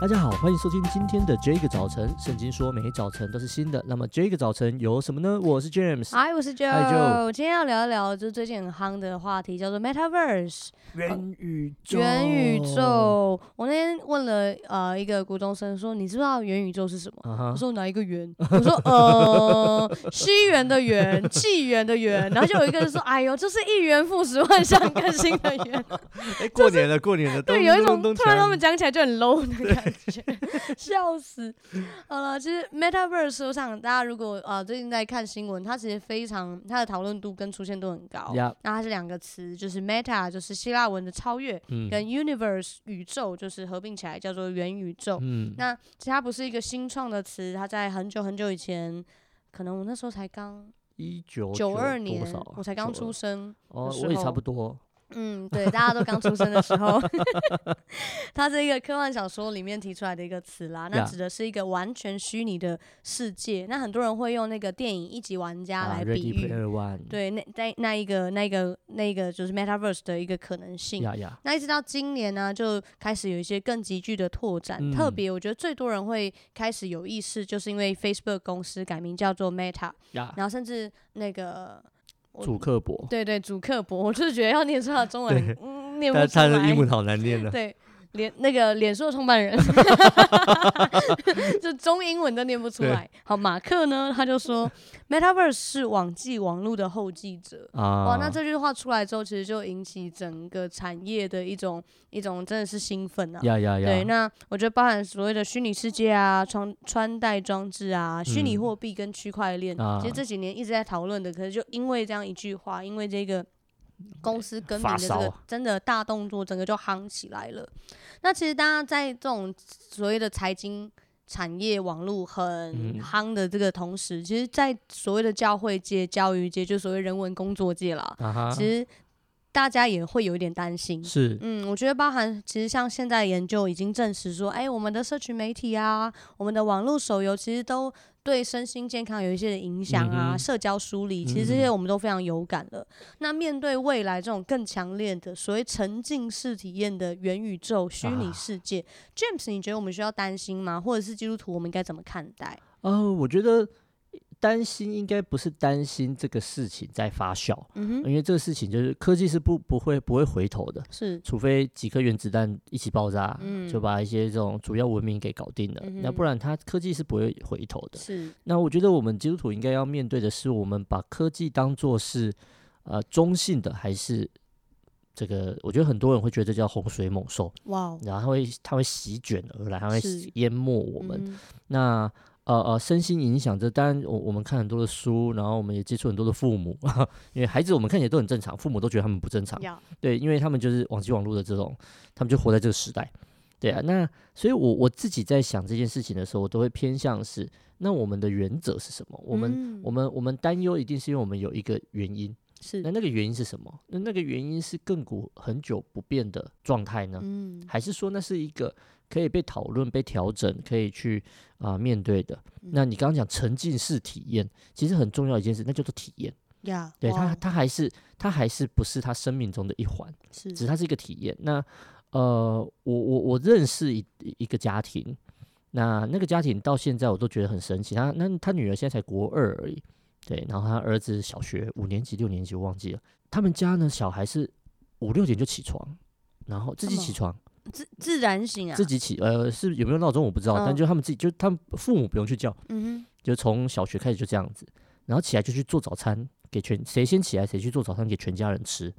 大家好，欢迎收听今天的这个早晨。圣经说每早晨都是新的，那么这个早晨有什么呢？我是 James，嗨，我是 Joe。Hi Joe。今天要聊一聊，就是最近很夯的话题，叫做 Metaverse，元宇宙。元宇宙。我那天问了呃一个国中生说，你知不知道元宇宙是什么？Uh huh. 我说哪一个元？我说呃 西元的元，纪元的元。然后就有一个人说，哎呦，这是一元复始，万象更新的元。哎、欸，过年了，过年了。对，有一种突然他们讲起来就很 low 的感觉。笑死！好了，其实 Metaverse，我想大家如果呃最近在看新闻，它其实非常它的讨论度跟出现度很高。那它是两个词，就是 Meta 就是希腊文的超越，嗯、跟 Universe 宇宙就是合并起来叫做元宇宙。嗯、那其实它不是一个新创的词，它在很久很久以前，可能我那时候才刚一九九二年，我才刚出生。哦，我也差不多。嗯，对，大家都刚出生的时候，它是一个科幻小说里面提出来的一个词啦。那指的是一个完全虚拟的世界。那很多人会用那个电影《一级玩家》来比喻，uh, 对，那那那一个那个那个就是 Metaverse 的一个可能性。Yeah, yeah. 那一直到今年呢，就开始有一些更急剧的拓展。嗯、特别，我觉得最多人会开始有意识，就是因为 Facebook 公司改名叫做 Meta，Yeah. 然后甚至那个。祖克伯，对对，主刻薄，我就是觉得要念出他的中文，嗯，念不出来。他的英文好难念啊。对。脸那个脸书的创办人，就中英文都念不出来。好，马克呢，他就说，Metaverse 是网际网络的后继者。啊、哇，那这句话出来之后，其实就引起整个产业的一种一种真的是兴奋啊。呀呀呀！对，那我觉得包含所谓的虚拟世界啊，穿穿戴装置啊，虚拟货币跟区块链，嗯、其实这几年一直在讨论的，可是就因为这样一句话，因为这个。公司更名的这个真的大动作，整个就夯起来了。那其实大家在这种所谓的财经产业网络很夯的这个同时，其实，在所谓的教会界、教育界，就所谓人文工作界啦，其实大家也会有一点担心。是，嗯，我觉得包含其实像现在研究已经证实说，哎，我们的社群媒体啊，我们的网络手游，其实都。对身心健康有一些的影响啊，嗯、社交疏离，其实这些我们都非常有感了。嗯、那面对未来这种更强烈的所谓沉浸式体验的元宇宙虚拟世界，啊，James，你觉得我们需要担心吗？或者是基督徒我们应该怎么看待？呃，我觉得。担心应该不是担心这个事情在发酵，嗯哼，因为这个事情就是科技是不不会不会回头的，是，除非几颗原子弹一起爆炸，嗯，就把一些这种主要文明给搞定了，嗯，那不然它科技是不会回头的，是。那我觉得我们基督徒应该要面对的是，我们把科技当做是呃中性的，还是这个？我觉得很多人会觉得叫洪水猛兽，哇，然后它会它会席卷而来，它会淹没我们，嗯、那。呃呃，身心影响这。当然，我我们看很多的书，然后我们也接触很多的父母，因为孩子我们看起来都很正常，父母都觉得他们不正常。对，因为他们就是网际网络的这种，他们就活在这个时代。对啊，那所以我，我我自己在想这件事情的时候，我都会偏向是，那我们的原则是什么？我们、嗯、我们我们担忧一定是因为我们有一个原因，是那那个原因是什么？那那个原因是亘古很久不变的状态呢？嗯，还是说那是一个？可以被讨论、被调整，可以去啊、呃、面对的。那你刚刚讲沉浸式体验，其实很重要一件事，那叫做体验。Yeah, 对他他还是他还是不是他生命中的一环，是，只是他是一个体验。那呃，我我我认识一一个家庭，那那个家庭到现在我都觉得很神奇。他那他女儿现在才国二而已，对，然后他儿子小学五年级、六年级我忘记了。他们家呢，小孩是五六点就起床，然后自己起床。自自然醒啊，自己起，呃，是有没有闹钟我不知道，哦、但就他们自己，就他们父母不用去叫，就从小学开始就这样子，然后起来就去做早餐，给全谁先起来谁去做早餐给全家人吃，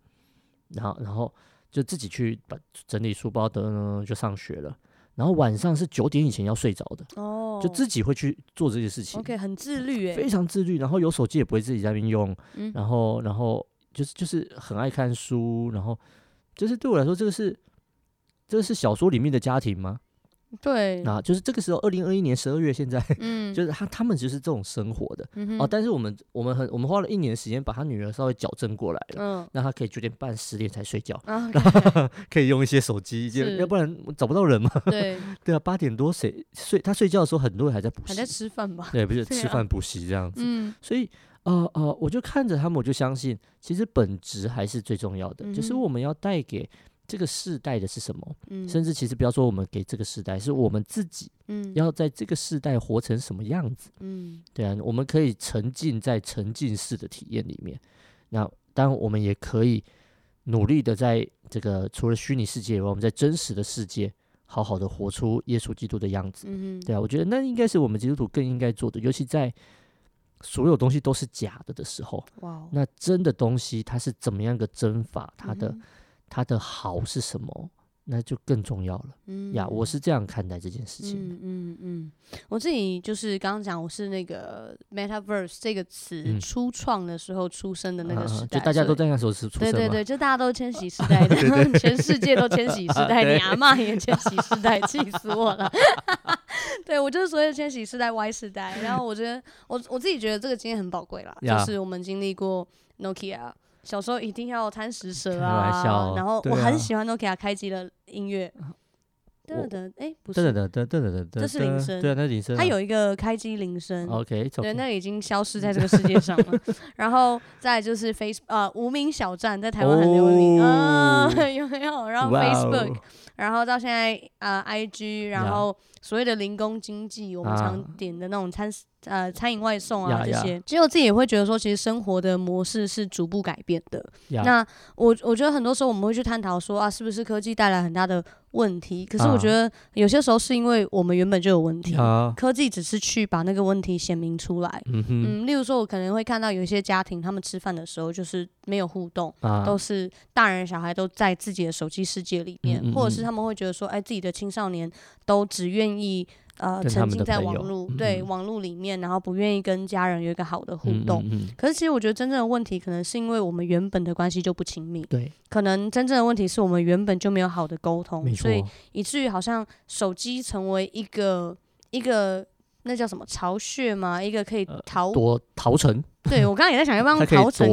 然后然后就自己去把整理书包的呢就上学了，然后晚上是九点以前要睡着的，哦，就自己会去做这些事情，OK，很自律诶，非常自律，然后有手机也不会自己在那边用，嗯、然后然后就是就是很爱看书，然后就是对我来说这个是。这是小说里面的家庭吗？对，啊，就是这个时候，二零二一年十二月，现在，嗯，就是他他们就是这种生活的，嗯哼，哦，但是我们我们很我们花了一年的时间把他女儿稍微矫正过来了，嗯，那他可以九点半十点才睡觉，啊，可以用一些手机，要不然找不到人嘛，对，对啊，八点多谁睡？他睡觉的时候，很多人还在补习，还在吃饭吧？对，不是吃饭补习这样子，嗯，所以呃呃，我就看着他们，我就相信，其实本质还是最重要的，就是我们要带给。这个世代的是什么？嗯，甚至其实不要说我们给这个世代，是我们自己，嗯，要在这个世代活成什么样子？嗯，对啊，我们可以沉浸在沉浸式的体验里面。那当然，我们也可以努力的在这个除了虚拟世界以外，我们在真实的世界好好的活出耶稣基督的样子。嗯，对啊，我觉得那应该是我们基督徒更应该做的，尤其在所有东西都是假的的时候，哇，那真的东西它是怎么样个真法？它的。嗯它的好是什么？那就更重要了。嗯呀，我是这样看待这件事情的。嗯嗯嗯，我自己就是刚刚讲，我是那个 Metaverse 这个词初创的时候出生的那个时代，就大家都在那时候是出生。对对对，就大家都千禧时代的，全世界都千禧时代，你阿妈也千禧时代，气死我了。对，我就是所谓的千禧世代 Y 世代。然后我觉得，我我自己觉得这个经验很宝贵啦，就是我们经历过 Nokia。小时候一定要贪食蛇啊，然后我很喜欢 Nokia 开机的音乐。噔噔，哎，不是，噔噔噔噔噔噔，这是铃声，对啊，那铃声。它有一个开机铃声。OK，对，那已经消失在这个世界上了。然后再就是 Face，呃，无名小站在台湾很流名啊，有没有？然后 Facebook，然后到现在啊，IG，然后所谓的零工经济，我们常点的那种餐。呃，餐饮外送啊，这些，其实我自己也会觉得说，其实生活的模式是逐步改变的。那我我觉得很多时候我们会去探讨说啊，是不是科技带来很大的问题？可是我觉得有些时候是因为我们原本就有问题，科技只是去把那个问题显明出来。嗯，例如说，我可能会看到有一些家庭，他们吃饭的时候就是没有互动，都是大人小孩都在自己的手机世界里面，或者是他们会觉得说，哎，自己的青少年都只愿意。呃，沉浸在网络，嗯、对网络里面，然后不愿意跟家人有一个好的互动。可是其实我觉得真正的问题，可能是因为我们原本的关系就不亲密。对，可能真正的问题是我们原本就没有好的沟通，所以以至于好像手机成为一个一个那叫什么巢穴吗？一个可以逃、呃、躲逃城。对，我刚刚也在想要不要 逃城，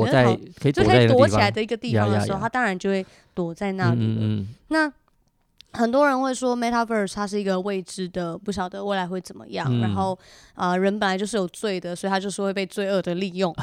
可以就可以躲起来的一个地方的时候，他当然就会躲在那里了。嗯嗯、那。很多人会说，Metaverse 它是一个未知的，不晓得未来会怎么样。嗯、然后，啊、呃，人本来就是有罪的，所以他就是会被罪恶的利用。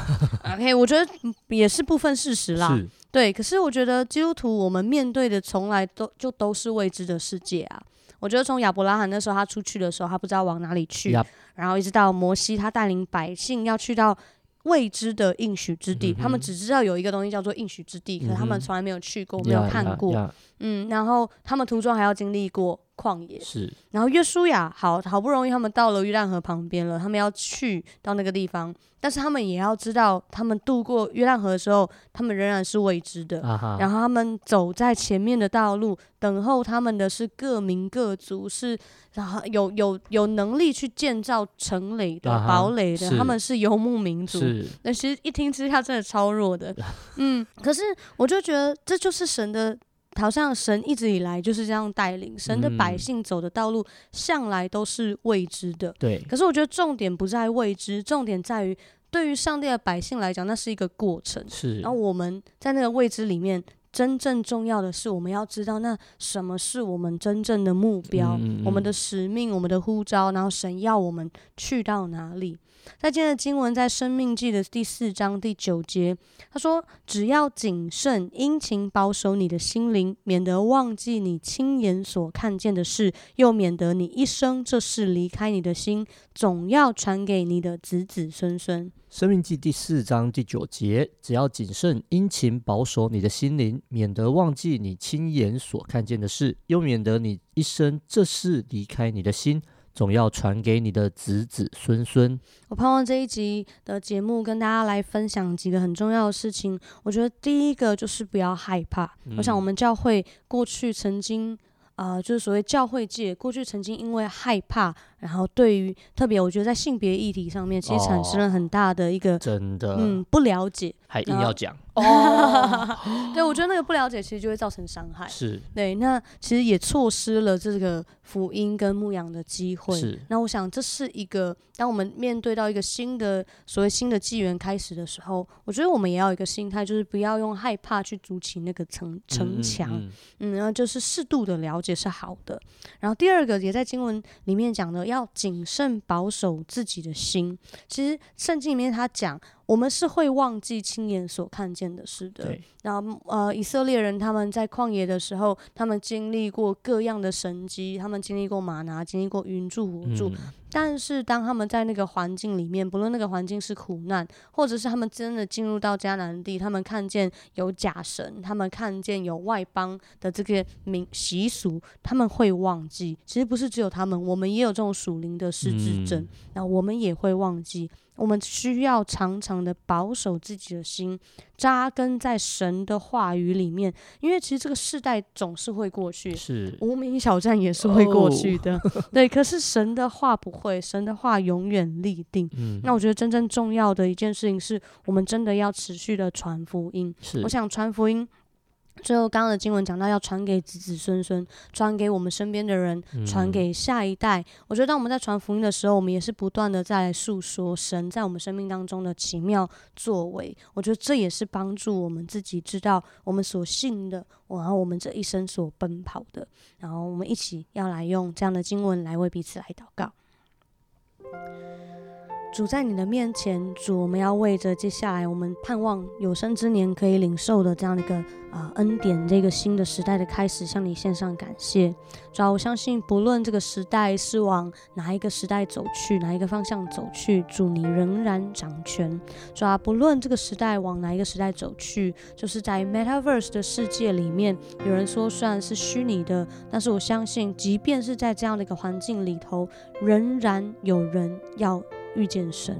OK，我觉得也是部分事实啦。对，可是我觉得基督徒我们面对的从来都就都是未知的世界啊。我觉得从亚伯拉罕那时候他出去的时候，他不知道往哪里去然后一直到摩西他带领百姓要去到。未知的应许之地，嗯、他们只知道有一个东西叫做应许之地，嗯、可是他们从来没有去过，嗯、没有看过。Yeah, yeah, yeah. 嗯，然后他们途中还要经历过旷野。是。然后约书亚，好好不容易他们到了约旦河旁边了，他们要去到那个地方，但是他们也要知道，他们渡过约旦河的时候，他们仍然是未知的。啊、然后他们走在前面的道路，等候他们的是各民各族，是。然后有有有能力去建造城垒的堡垒的，他们是游牧民族。那其实一听之下真的超弱的，嗯。可是我就觉得这就是神的，好像神一直以来就是这样带领神的百姓走的道路，向来都是未知的。对。可是我觉得重点不在未知，重点在于对于上帝的百姓来讲，那是一个过程。是。然后我们在那个未知里面。真正重要的是，我们要知道那什么是我们真正的目标，嗯嗯、我们的使命，我们的呼召，然后神要我们去到哪里？在今天的经文，在生命记的第四章第九节，他说：“只要谨慎殷勤保守你的心灵，免得忘记你亲眼所看见的事，又免得你一生这事离开你的心，总要传给你的子子孙孙。”生命记第四章第九节，只要谨慎殷勤保守你的心灵，免得忘记你亲眼所看见的事，又免得你一生这事离开你的心，总要传给你的子子孙孙。我盼望这一集的节目跟大家来分享几个很重要的事情。我觉得第一个就是不要害怕。嗯、我想我们教会过去曾经。啊、呃，就是所谓教会界过去曾经因为害怕，然后对于特别我觉得在性别议题上面，其实产生了很大的一个、哦、真的嗯不了解，还硬要讲哦，对，我觉得那个不了解其实就会造成伤害，是对，那其实也错失了这个福音跟牧养的机会。是，那我想这是一个，当我们面对到一个新的所谓新的纪元开始的时候，我觉得我们也要有一个心态，就是不要用害怕去筑起那个城城墙，嗯，嗯，嗯，嗯，然后就是适度的了解是好的。然后第二个也在经文里面讲的，要谨慎保守自己的心。其实圣经里面他讲。我们是会忘记亲眼所看见的事的。然后呃，以色列人他们在旷野的时候，他们经历过各样的神迹，他们经历过马拿，经历过云柱火柱。嗯但是当他们在那个环境里面，不论那个环境是苦难，或者是他们真的进入到迦南地，他们看见有假神，他们看见有外邦的这个民习俗，他们会忘记。其实不是只有他们，我们也有这种属灵的失智症，那、嗯、我们也会忘记。我们需要常常的保守自己的心，扎根在神的话语里面，因为其实这个世代总是会过去，是无名小站也是会过去的，哦、对。可是神的话不会，神的话永远立定。嗯，那我觉得真正重要的一件事情是，我们真的要持续的传福音。是，我想传福音。最后，刚刚的经文讲到要传给子子孙孙，传给我们身边的人，传给下一代。嗯、我觉得，当我们在传福音的时候，我们也是不断的在诉说神在我们生命当中的奇妙作为。我觉得这也是帮助我们自己知道我们所信的，然后我们这一生所奔跑的。然后，我们一起要来用这样的经文来为彼此来祷告。主在你的面前，主，我们要为着接下来我们盼望有生之年可以领受的这样的一个啊、恩典，这个新的时代的开始，向你献上感谢。主啊，我相信不论这个时代是往哪一个时代走去，哪一个方向走去，主你仍然掌权。主啊，不论这个时代往哪一个时代走去，就是在 Metaverse 的世界里面，有人说虽然是虚拟的，但是我相信，即便是在这样的一个环境里头，仍然有人要。遇见神，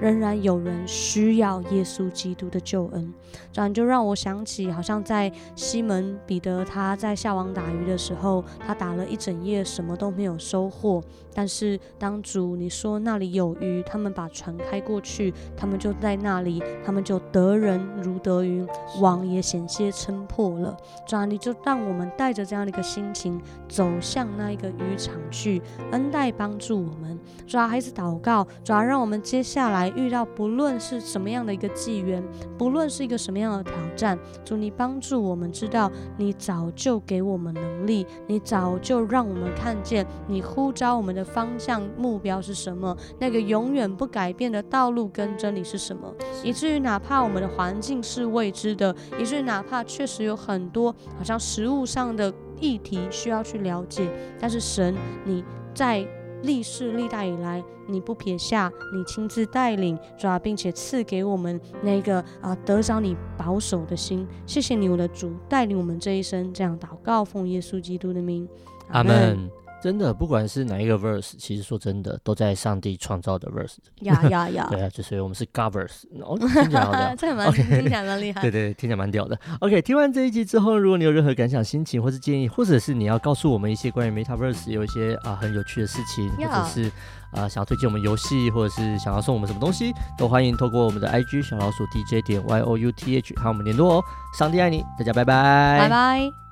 仍然有人需要耶稣基督的救恩，这样就让我想起，好像在西门彼得他在下网打鱼的时候，他打了一整夜，什么都没有收获。但是当主你说那里有鱼，他们把船开过去，他们就在那里，他们就得人如得鱼，网也险些撑破了。这样你就让我们带着这样的一个心情，走向那一个渔场去，恩待帮助我们。主啊，孩子祷告，主啊，让我们接下来遇到不论是什么样的一个纪元，不论是一个什么样的挑战，主你帮助我们知道，你早就给我们能力，你早就让我们看见，你呼召我们的方向目标是什么，那个永远不改变的道路跟真理是什么，以至于哪怕我们的环境是未知的，以至于哪怕确实有很多好像食物上的议题需要去了解，但是神你在。历世历代以来，你不撇下，你亲自带领，主啊，并且赐给我们那个啊得着你保守的心。谢谢你，我的主，带领我们这一生。这样祷告，奉耶稣基督的名，阿门。真的，不管是哪一个 verse，其实说真的，都在上帝创造的 verse。呀呀呀！对啊，就所以我们是 God verse。哦，听起来好屌，这蛮听起来蛮厉害。对对，听起来蛮屌的。OK，听完这一集之后，如果你有任何感想、心情，或是建议，或者是你要告诉我们一些关于 Metaverse 有一些啊很有趣的事情，或者是啊想要推荐我们游戏，或者是想要送我们什么东西，都欢迎透过我们的 IG 小老鼠 DJ 点 Y O U T H 和我们联络哦。上帝爱你，大家拜拜，拜拜。